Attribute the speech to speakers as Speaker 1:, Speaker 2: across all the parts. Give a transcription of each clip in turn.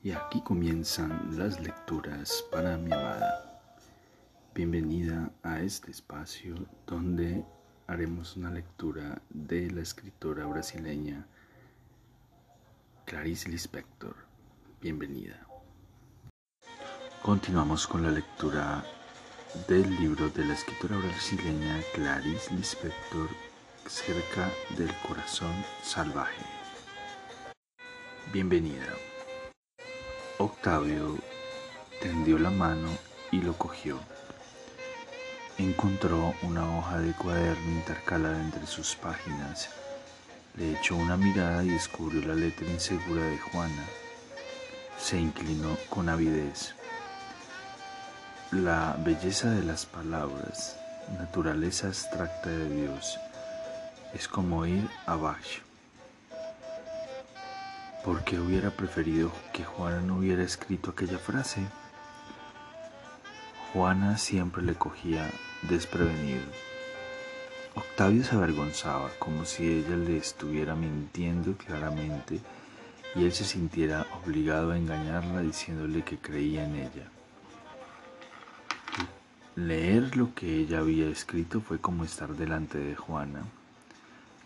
Speaker 1: Y aquí comienzan las lecturas para mi amada. Bienvenida a este espacio donde haremos una lectura de la escritora brasileña Clarice Lispector. Bienvenida. Continuamos con la lectura del libro de la escritora brasileña Clarice Lispector cerca del corazón salvaje. Bienvenida. Octavio tendió la mano y lo cogió. Encontró una hoja de cuaderno intercalada entre sus páginas. Le echó una mirada y descubrió la letra insegura de Juana. Se inclinó con avidez. La belleza de las palabras, naturaleza abstracta de Dios, es como ir a Bach. ¿Por qué hubiera preferido que Juana no hubiera escrito aquella frase? Juana siempre le cogía desprevenido. Octavio se avergonzaba como si ella le estuviera mintiendo claramente y él se sintiera obligado a engañarla diciéndole que creía en ella. Leer lo que ella había escrito fue como estar delante de Juana.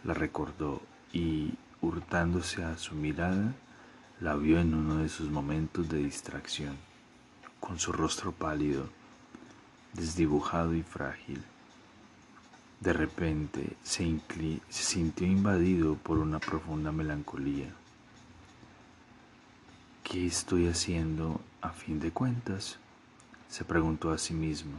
Speaker 1: La recordó y hurtándose a su mirada, la vio en uno de sus momentos de distracción, con su rostro pálido, desdibujado y frágil. De repente se, sintió invadido por una profunda melancolía. ¿Qué estoy haciendo a fin de cuentas? se preguntó a sí mismo.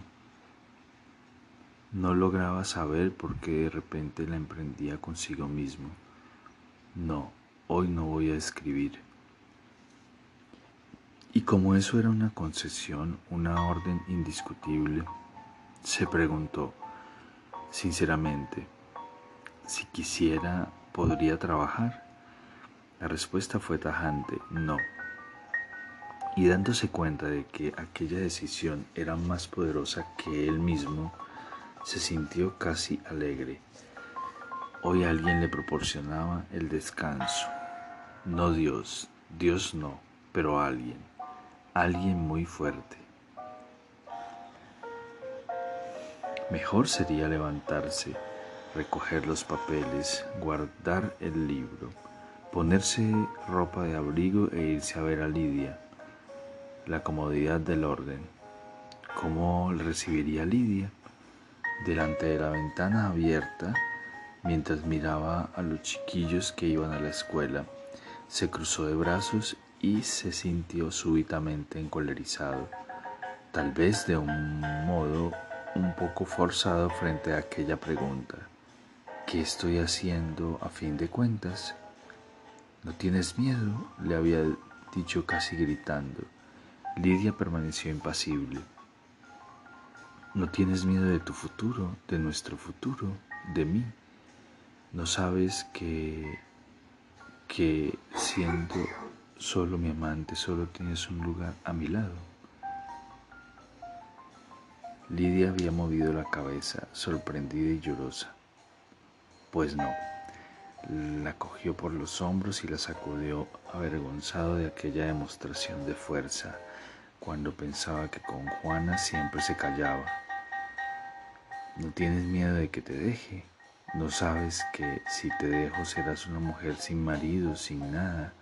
Speaker 1: No lograba saber por qué de repente la emprendía consigo mismo. No, hoy no voy a escribir. Y como eso era una concesión, una orden indiscutible, se preguntó, sinceramente, si quisiera, ¿podría trabajar? La respuesta fue tajante, no. Y dándose cuenta de que aquella decisión era más poderosa que él mismo, se sintió casi alegre. Hoy alguien le proporcionaba el descanso. No Dios, Dios no, pero alguien, alguien muy fuerte. Mejor sería levantarse, recoger los papeles, guardar el libro, ponerse ropa de abrigo e irse a ver a Lidia. La comodidad del orden. ¿Cómo recibiría Lidia? Delante de la ventana abierta, Mientras miraba a los chiquillos que iban a la escuela, se cruzó de brazos y se sintió súbitamente encolerizado, tal vez de un modo un poco forzado frente a aquella pregunta. ¿Qué estoy haciendo a fin de cuentas? ¿No tienes miedo? le había dicho casi gritando. Lidia permaneció impasible. ¿No tienes miedo de tu futuro, de nuestro futuro, de mí? No sabes que, que siendo solo mi amante, solo tienes un lugar a mi lado. Lidia había movido la cabeza, sorprendida y llorosa. Pues no. La cogió por los hombros y la sacudió avergonzado de aquella demostración de fuerza, cuando pensaba que con Juana siempre se callaba. ¿No tienes miedo de que te deje? No sabes que si te dejo serás una mujer sin marido, sin nada,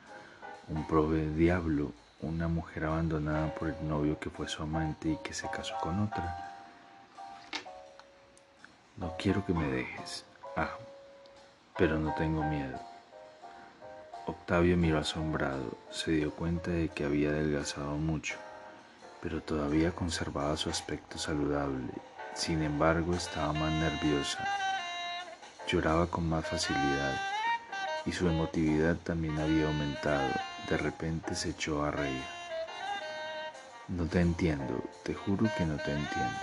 Speaker 1: un prove diablo, una mujer abandonada por el novio que fue su amante y que se casó con otra. No quiero que me dejes. Ah, pero no tengo miedo. Octavio miró asombrado, se dio cuenta de que había adelgazado mucho, pero todavía conservaba su aspecto saludable. Sin embargo, estaba más nerviosa Lloraba con más facilidad y su emotividad también había aumentado. De repente se echó a reír. No te entiendo, te juro que no te entiendo.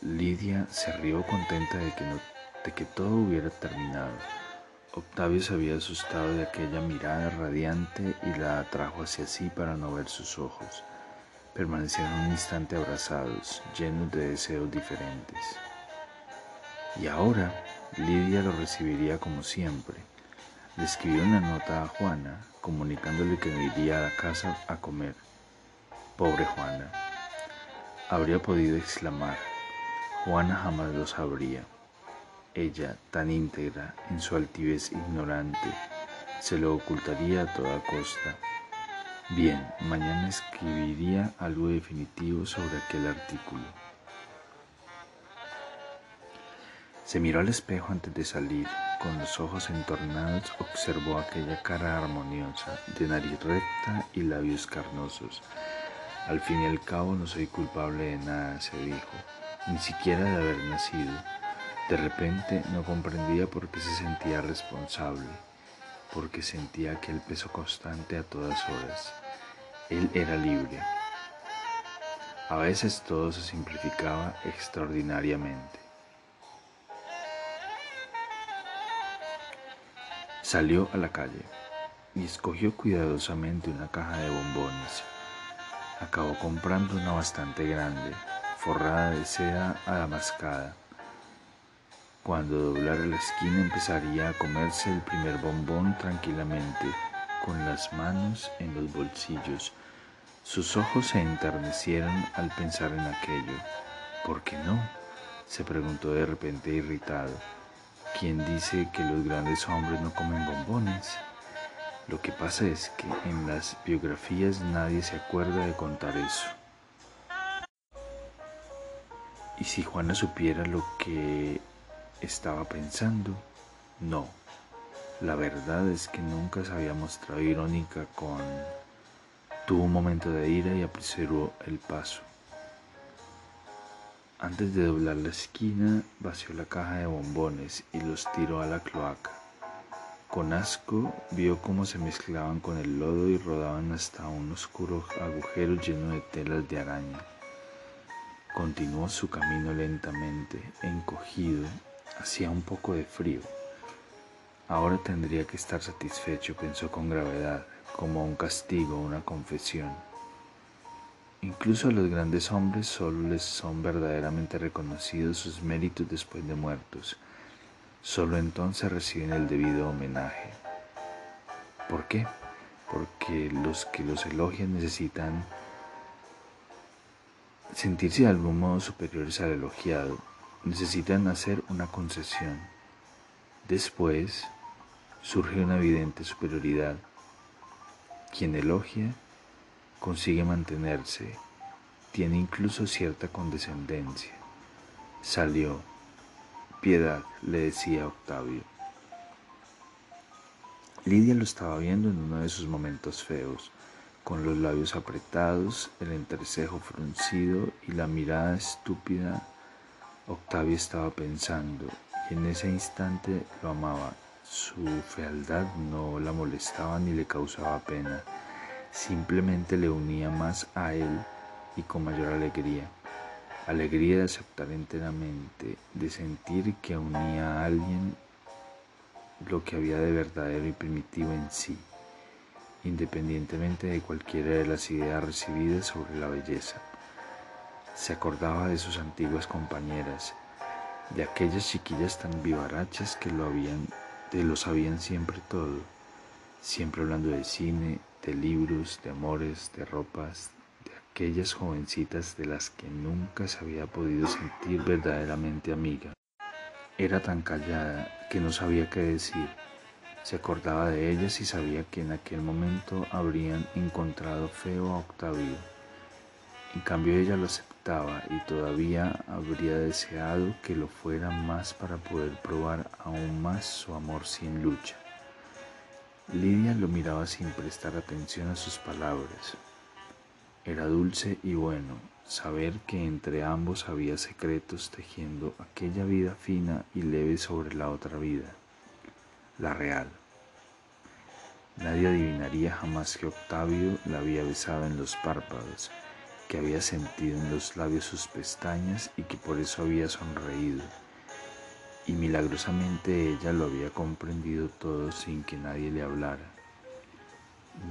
Speaker 1: Lidia se rió contenta de que, de que todo hubiera terminado. Octavio se había asustado de aquella mirada radiante y la atrajo hacia sí para no ver sus ojos. Permanecieron un instante abrazados, llenos de deseos diferentes. Y ahora Lidia lo recibiría como siempre. Le escribió una nota a Juana comunicándole que iría a la casa a comer. Pobre Juana. Habría podido exclamar. Juana jamás lo sabría. Ella, tan íntegra en su altivez ignorante, se lo ocultaría a toda costa. Bien, mañana escribiría algo definitivo sobre aquel artículo. Se miró al espejo antes de salir. Con los ojos entornados observó aquella cara armoniosa, de nariz recta y labios carnosos. Al fin y al cabo no soy culpable de nada, se dijo, ni siquiera de haber nacido. De repente no comprendía por qué se sentía responsable, porque sentía aquel peso constante a todas horas. Él era libre. A veces todo se simplificaba extraordinariamente. Salió a la calle y escogió cuidadosamente una caja de bombones. Acabó comprando una bastante grande, forrada de seda adamascada. Cuando doblara la esquina empezaría a comerse el primer bombón tranquilamente, con las manos en los bolsillos. Sus ojos se enternecieron al pensar en aquello. ¿Por qué no? se preguntó de repente irritado. ¿Quién dice que los grandes hombres no comen bombones? Lo que pasa es que en las biografías nadie se acuerda de contar eso. ¿Y si Juana supiera lo que estaba pensando? No. La verdad es que nunca se había mostrado irónica con... Tuvo un momento de ira y apresuró el paso. Antes de doblar la esquina, vació la caja de bombones y los tiró a la cloaca. Con asco vio cómo se mezclaban con el lodo y rodaban hasta un oscuro agujero lleno de telas de araña. Continuó su camino lentamente, encogido, hacía un poco de frío. Ahora tendría que estar satisfecho, pensó con gravedad, como un castigo, una confesión. Incluso a los grandes hombres solo les son verdaderamente reconocidos sus méritos después de muertos. Solo entonces reciben el debido homenaje. ¿Por qué? Porque los que los elogian necesitan sentirse de algún modo superiores al elogiado. Necesitan hacer una concesión. Después surge una evidente superioridad. Quien elogia consigue mantenerse, tiene incluso cierta condescendencia. Salió. Piedad, le decía Octavio. Lidia lo estaba viendo en uno de sus momentos feos, con los labios apretados, el entrecejo fruncido y la mirada estúpida. Octavio estaba pensando, y en ese instante lo amaba. Su fealdad no la molestaba ni le causaba pena simplemente le unía más a él y con mayor alegría. Alegría de aceptar enteramente, de sentir que unía a alguien lo que había de verdadero y primitivo en sí, independientemente de cualquiera de las ideas recibidas sobre la belleza. Se acordaba de sus antiguas compañeras, de aquellas chiquillas tan vivarachas que lo habían, sabían siempre todo, siempre hablando de cine, de libros, de amores, de ropas, de aquellas jovencitas de las que nunca se había podido sentir verdaderamente amiga. Era tan callada que no sabía qué decir. Se acordaba de ellas y sabía que en aquel momento habrían encontrado feo a Octavio. En cambio ella lo aceptaba y todavía habría deseado que lo fuera más para poder probar aún más su amor sin lucha. Lidia lo miraba sin prestar atención a sus palabras. Era dulce y bueno saber que entre ambos había secretos tejiendo aquella vida fina y leve sobre la otra vida, la real. Nadie adivinaría jamás que Octavio la había besado en los párpados, que había sentido en los labios sus pestañas y que por eso había sonreído y milagrosamente ella lo había comprendido todo sin que nadie le hablara.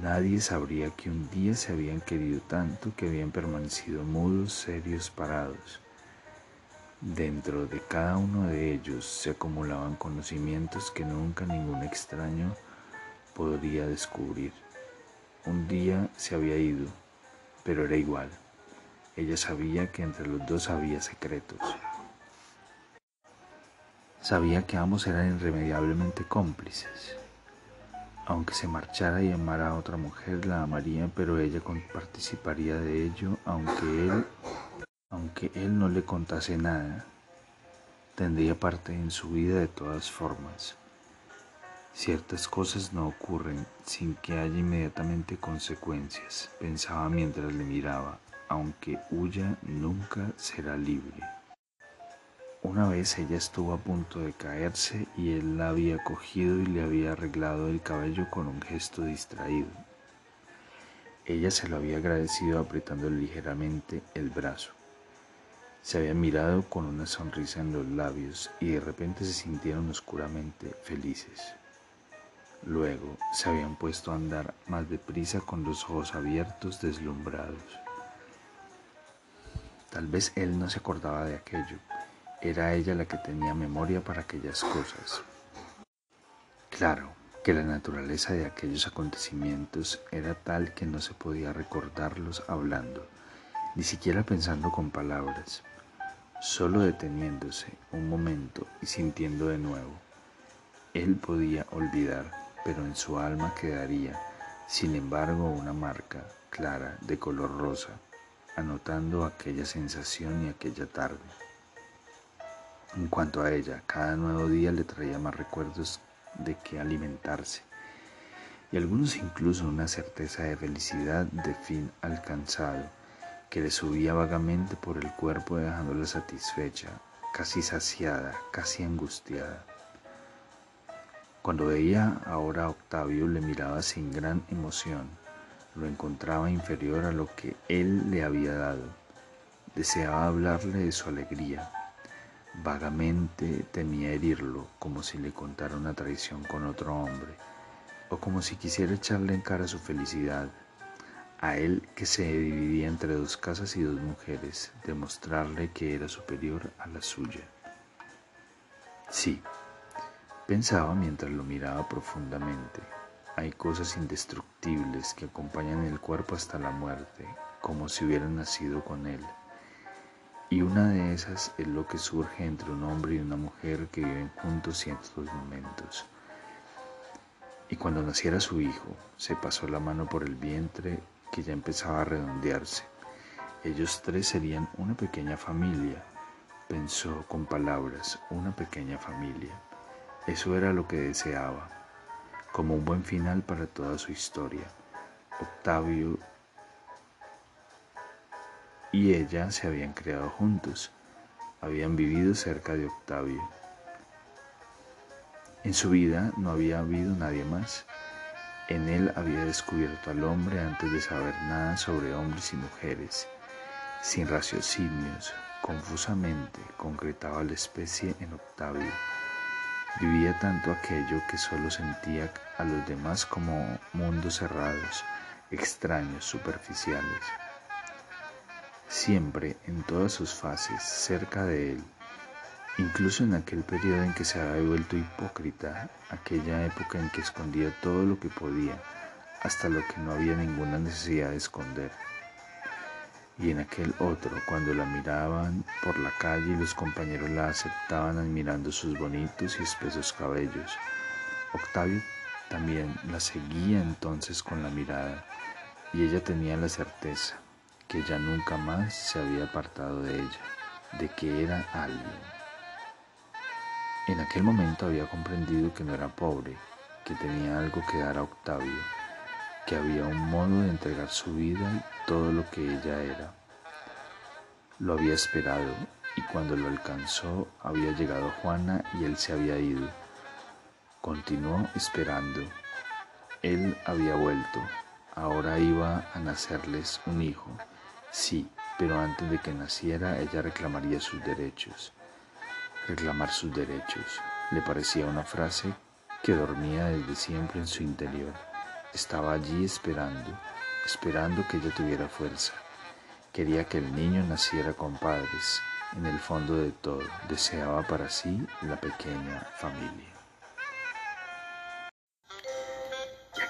Speaker 1: Nadie sabría que un día se habían querido tanto que habían permanecido mudos, serios, parados. Dentro de cada uno de ellos se acumulaban conocimientos que nunca ningún extraño podría descubrir. Un día se había ido, pero era igual. Ella sabía que entre los dos había secretos. Sabía que ambos eran irremediablemente cómplices. Aunque se marchara y amara a otra mujer, la amaría, pero ella participaría de ello, aunque él, aunque él no le contase nada, tendría parte en su vida de todas formas. Ciertas cosas no ocurren sin que haya inmediatamente consecuencias, pensaba mientras le miraba, aunque huya nunca será libre. Una vez ella estuvo a punto de caerse y él la había cogido y le había arreglado el cabello con un gesto distraído. Ella se lo había agradecido apretando ligeramente el brazo. Se habían mirado con una sonrisa en los labios y de repente se sintieron oscuramente felices. Luego se habían puesto a andar más deprisa con los ojos abiertos, deslumbrados. Tal vez él no se acordaba de aquello, era ella la que tenía memoria para aquellas cosas. Claro que la naturaleza de aquellos acontecimientos era tal que no se podía recordarlos hablando, ni siquiera pensando con palabras, solo deteniéndose un momento y sintiendo de nuevo. Él podía olvidar, pero en su alma quedaría, sin embargo, una marca clara de color rosa, anotando aquella sensación y aquella tarde. En cuanto a ella, cada nuevo día le traía más recuerdos de que alimentarse. Y algunos incluso una certeza de felicidad de fin alcanzado que le subía vagamente por el cuerpo dejándola satisfecha, casi saciada, casi angustiada. Cuando veía ahora a Octavio le miraba sin gran emoción, lo encontraba inferior a lo que él le había dado, deseaba hablarle de su alegría, Vagamente temía herirlo, como si le contara una traición con otro hombre, o como si quisiera echarle en cara su felicidad, a él que se dividía entre dos casas y dos mujeres, demostrarle que era superior a la suya. Sí, pensaba mientras lo miraba profundamente, hay cosas indestructibles que acompañan el cuerpo hasta la muerte, como si hubieran nacido con él. Y una de esas es lo que surge entre un hombre y una mujer que viven juntos ciertos momentos. Y cuando naciera su hijo, se pasó la mano por el vientre que ya empezaba a redondearse. Ellos tres serían una pequeña familia, pensó con palabras, una pequeña familia. Eso era lo que deseaba, como un buen final para toda su historia. Octavio y ella se habían creado juntos, habían vivido cerca de Octavio. En su vida no había habido nadie más. En él había descubierto al hombre antes de saber nada sobre hombres y mujeres. Sin raciocinios, confusamente concretaba la especie en Octavio. Vivía tanto aquello que solo sentía a los demás como mundos cerrados, extraños, superficiales siempre en todas sus fases cerca de él, incluso en aquel periodo en que se había vuelto hipócrita, aquella época en que escondía todo lo que podía, hasta lo que no había ninguna necesidad de esconder. Y en aquel otro, cuando la miraban por la calle y los compañeros la aceptaban admirando sus bonitos y espesos cabellos, Octavio también la seguía entonces con la mirada, y ella tenía la certeza, que ya nunca más se había apartado de ella, de que era alguien. En aquel momento había comprendido que no era pobre, que tenía algo que dar a Octavio, que había un modo de entregar su vida y todo lo que ella era. Lo había esperado y cuando lo alcanzó había llegado Juana y él se había ido. Continuó esperando. Él había vuelto. Ahora iba a nacerles un hijo Sí, pero antes de que naciera ella reclamaría sus derechos. Reclamar sus derechos. Le parecía una frase que dormía desde siempre en su interior. Estaba allí esperando, esperando que ella tuviera fuerza. Quería que el niño naciera con padres. En el fondo de todo, deseaba para sí la pequeña familia.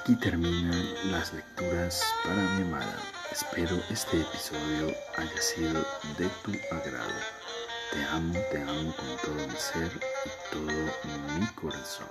Speaker 1: Aquí terminan las lecturas para mi amada. Espero este episodio haya sido de tu agrado. Te amo, te amo con todo mi ser y todo mi corazón.